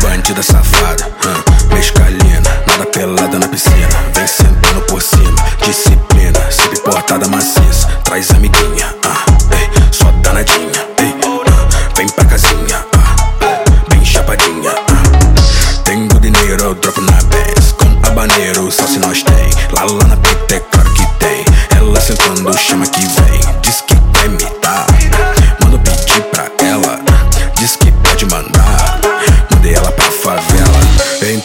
Bandida safada, hum, mescalina, nada pelada na piscina, vem sentando por cima, disciplina, sempre portada maciça, traz amiguinha, ah, só danadinha.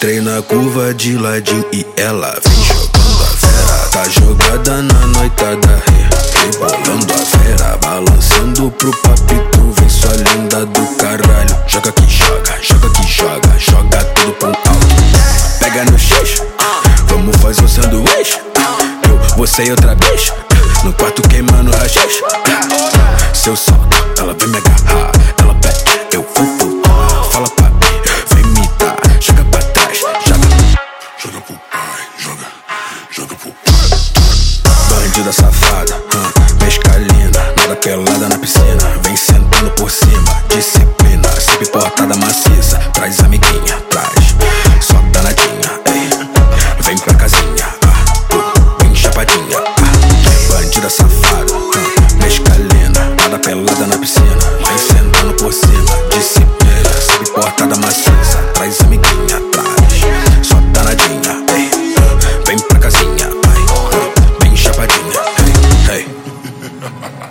Entrei na curva de ladinho e ela vem jogando a vera. Tá jogada na noitada, rebolando a vera. Balançando pro papito, vem sua linda do caralho. Joga que joga, joga que joga, joga tudo pro alto. Pega no xixo, vamos fazer um sanduíche. Eu, você e outra bicha, no quarto queimando a Se eu ela vem me agarrar pro. Bandida safada, hum, mescalina, nada pelada na piscina, vem sentando por cima, disciplina, sempre portada maciça, traz amiguinha, traz, só danadinha, ei, vem pra casinha, ah, vem chapadinha, ah. bandida safada, hum, mescalina, nada pelada na piscina. ha ha ha